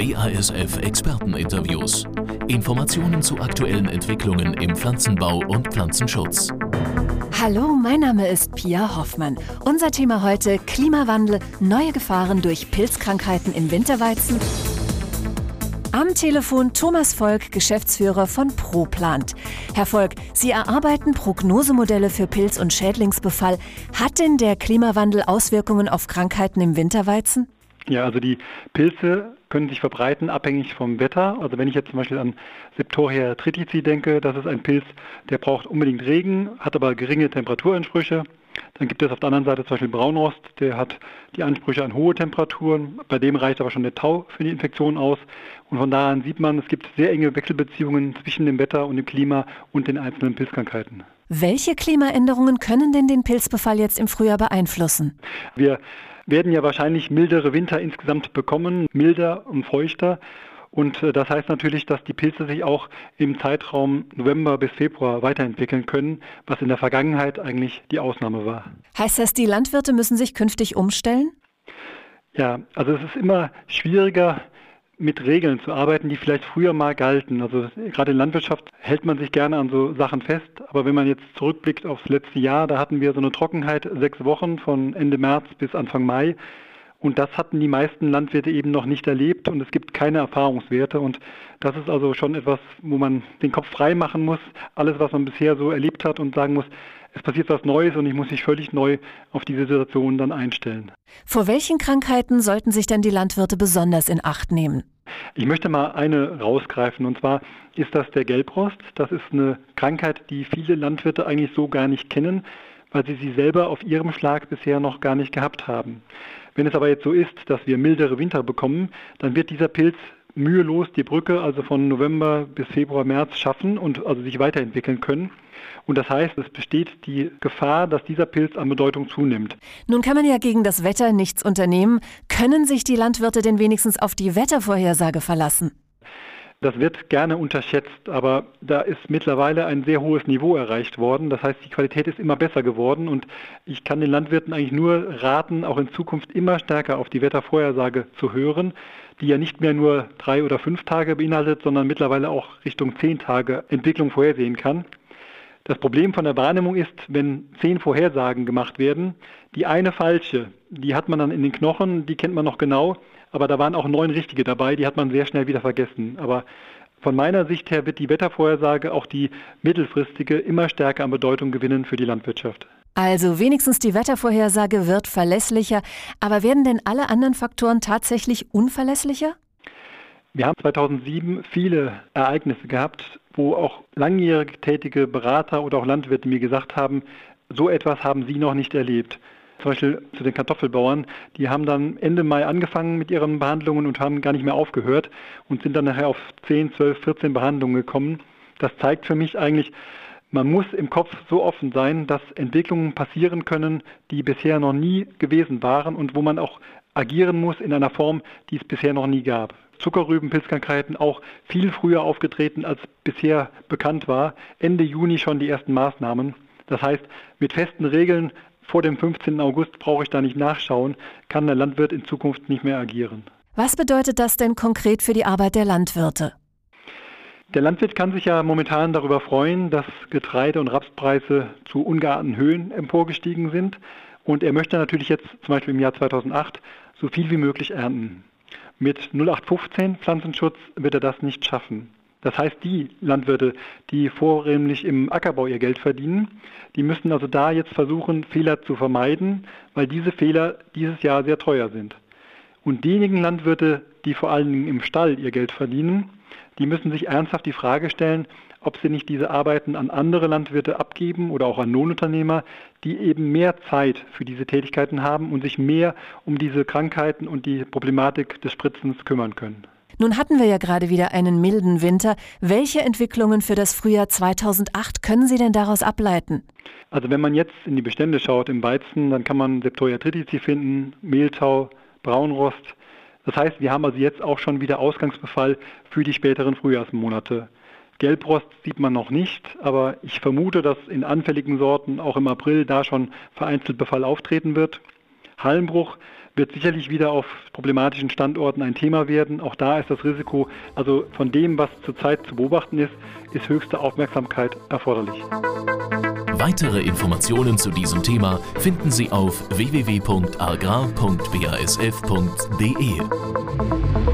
BASF Experteninterviews. Informationen zu aktuellen Entwicklungen im Pflanzenbau und Pflanzenschutz. Hallo, mein Name ist Pia Hoffmann. Unser Thema heute Klimawandel, neue Gefahren durch Pilzkrankheiten im Winterweizen. Am Telefon Thomas Volk, Geschäftsführer von ProPlant. Herr Volk, Sie erarbeiten Prognosemodelle für Pilz- und Schädlingsbefall. Hat denn der Klimawandel Auswirkungen auf Krankheiten im Winterweizen? Ja, also die Pilze können sich verbreiten abhängig vom Wetter. Also wenn ich jetzt zum Beispiel an Septoria tritici denke, das ist ein Pilz, der braucht unbedingt Regen, hat aber geringe Temperaturansprüche. Dann gibt es auf der anderen Seite zum Beispiel Braunrost, der hat die Ansprüche an hohe Temperaturen. Bei dem reicht aber schon der Tau für die Infektion aus. Und von daher sieht man, es gibt sehr enge Wechselbeziehungen zwischen dem Wetter und dem Klima und den einzelnen Pilzkrankheiten. Welche Klimaänderungen können denn den Pilzbefall jetzt im Frühjahr beeinflussen? Wir werden ja wahrscheinlich mildere Winter insgesamt bekommen, milder und feuchter. Und äh, das heißt natürlich, dass die Pilze sich auch im Zeitraum November bis Februar weiterentwickeln können, was in der Vergangenheit eigentlich die Ausnahme war. Heißt das, die Landwirte müssen sich künftig umstellen? Ja, also es ist immer schwieriger, mit Regeln zu arbeiten, die vielleicht früher mal galten. Also gerade in Landwirtschaft hält man sich gerne an so Sachen fest, aber wenn man jetzt zurückblickt aufs letzte Jahr, da hatten wir so eine Trockenheit sechs Wochen von Ende März bis Anfang Mai. Und das hatten die meisten Landwirte eben noch nicht erlebt und es gibt keine Erfahrungswerte. Und das ist also schon etwas, wo man den Kopf frei machen muss, alles, was man bisher so erlebt hat und sagen muss, es passiert was Neues und ich muss mich völlig neu auf diese Situation dann einstellen. Vor welchen Krankheiten sollten sich denn die Landwirte besonders in Acht nehmen? Ich möchte mal eine rausgreifen und zwar ist das der Gelbrost. Das ist eine Krankheit, die viele Landwirte eigentlich so gar nicht kennen, weil sie sie selber auf ihrem Schlag bisher noch gar nicht gehabt haben. Wenn es aber jetzt so ist, dass wir mildere Winter bekommen, dann wird dieser Pilz mühelos die Brücke also von November bis Februar, März schaffen und also sich weiterentwickeln können. Und das heißt, es besteht die Gefahr, dass dieser Pilz an Bedeutung zunimmt. Nun kann man ja gegen das Wetter nichts unternehmen. Können sich die Landwirte denn wenigstens auf die Wettervorhersage verlassen? Das wird gerne unterschätzt, aber da ist mittlerweile ein sehr hohes Niveau erreicht worden. Das heißt, die Qualität ist immer besser geworden und ich kann den Landwirten eigentlich nur raten, auch in Zukunft immer stärker auf die Wettervorhersage zu hören, die ja nicht mehr nur drei oder fünf Tage beinhaltet, sondern mittlerweile auch Richtung zehn Tage Entwicklung vorhersehen kann. Das Problem von der Wahrnehmung ist, wenn zehn Vorhersagen gemacht werden, die eine falsche, die hat man dann in den Knochen, die kennt man noch genau, aber da waren auch neun richtige dabei, die hat man sehr schnell wieder vergessen. Aber von meiner Sicht her wird die Wettervorhersage, auch die mittelfristige, immer stärker an Bedeutung gewinnen für die Landwirtschaft. Also wenigstens die Wettervorhersage wird verlässlicher, aber werden denn alle anderen Faktoren tatsächlich unverlässlicher? Wir haben 2007 viele Ereignisse gehabt, wo auch langjährig tätige Berater oder auch Landwirte mir gesagt haben, so etwas haben sie noch nicht erlebt. Zum Beispiel zu den Kartoffelbauern, die haben dann Ende Mai angefangen mit ihren Behandlungen und haben gar nicht mehr aufgehört und sind dann nachher auf 10, 12, 14 Behandlungen gekommen. Das zeigt für mich eigentlich, man muss im Kopf so offen sein, dass Entwicklungen passieren können, die bisher noch nie gewesen waren und wo man auch agieren muss in einer Form, die es bisher noch nie gab. Zuckerrübenpilzkrankheiten auch viel früher aufgetreten, als bisher bekannt war. Ende Juni schon die ersten Maßnahmen. Das heißt, mit festen Regeln vor dem 15. August brauche ich da nicht nachschauen, kann der Landwirt in Zukunft nicht mehr agieren. Was bedeutet das denn konkret für die Arbeit der Landwirte? Der Landwirt kann sich ja momentan darüber freuen, dass Getreide- und Rapspreise zu ungeahnten Höhen emporgestiegen sind. Und er möchte natürlich jetzt zum Beispiel im Jahr 2008 so viel wie möglich ernten. Mit 0815 Pflanzenschutz wird er das nicht schaffen. Das heißt, die Landwirte, die vornehmlich im Ackerbau ihr Geld verdienen, die müssen also da jetzt versuchen, Fehler zu vermeiden, weil diese Fehler dieses Jahr sehr teuer sind. Und diejenigen Landwirte, die vor allen Dingen im Stall ihr Geld verdienen, die müssen sich ernsthaft die Frage stellen, ob sie nicht diese Arbeiten an andere Landwirte abgeben oder auch an Lohnunternehmer, die eben mehr Zeit für diese Tätigkeiten haben und sich mehr um diese Krankheiten und die Problematik des Spritzens kümmern können. Nun hatten wir ja gerade wieder einen milden Winter. Welche Entwicklungen für das Frühjahr 2008 können Sie denn daraus ableiten? Also wenn man jetzt in die Bestände schaut im Weizen, dann kann man Septoria tritici finden, Mehltau, Braunrost. Das heißt, wir haben also jetzt auch schon wieder Ausgangsbefall für die späteren Frühjahrsmonate. Gelbrost sieht man noch nicht, aber ich vermute, dass in anfälligen Sorten auch im April da schon vereinzelt Befall auftreten wird. Hallenbruch wird sicherlich wieder auf problematischen Standorten ein Thema werden. Auch da ist das Risiko, also von dem, was zurzeit zu beobachten ist, ist höchste Aufmerksamkeit erforderlich. Weitere Informationen zu diesem Thema finden Sie auf www.agrar.basf.de.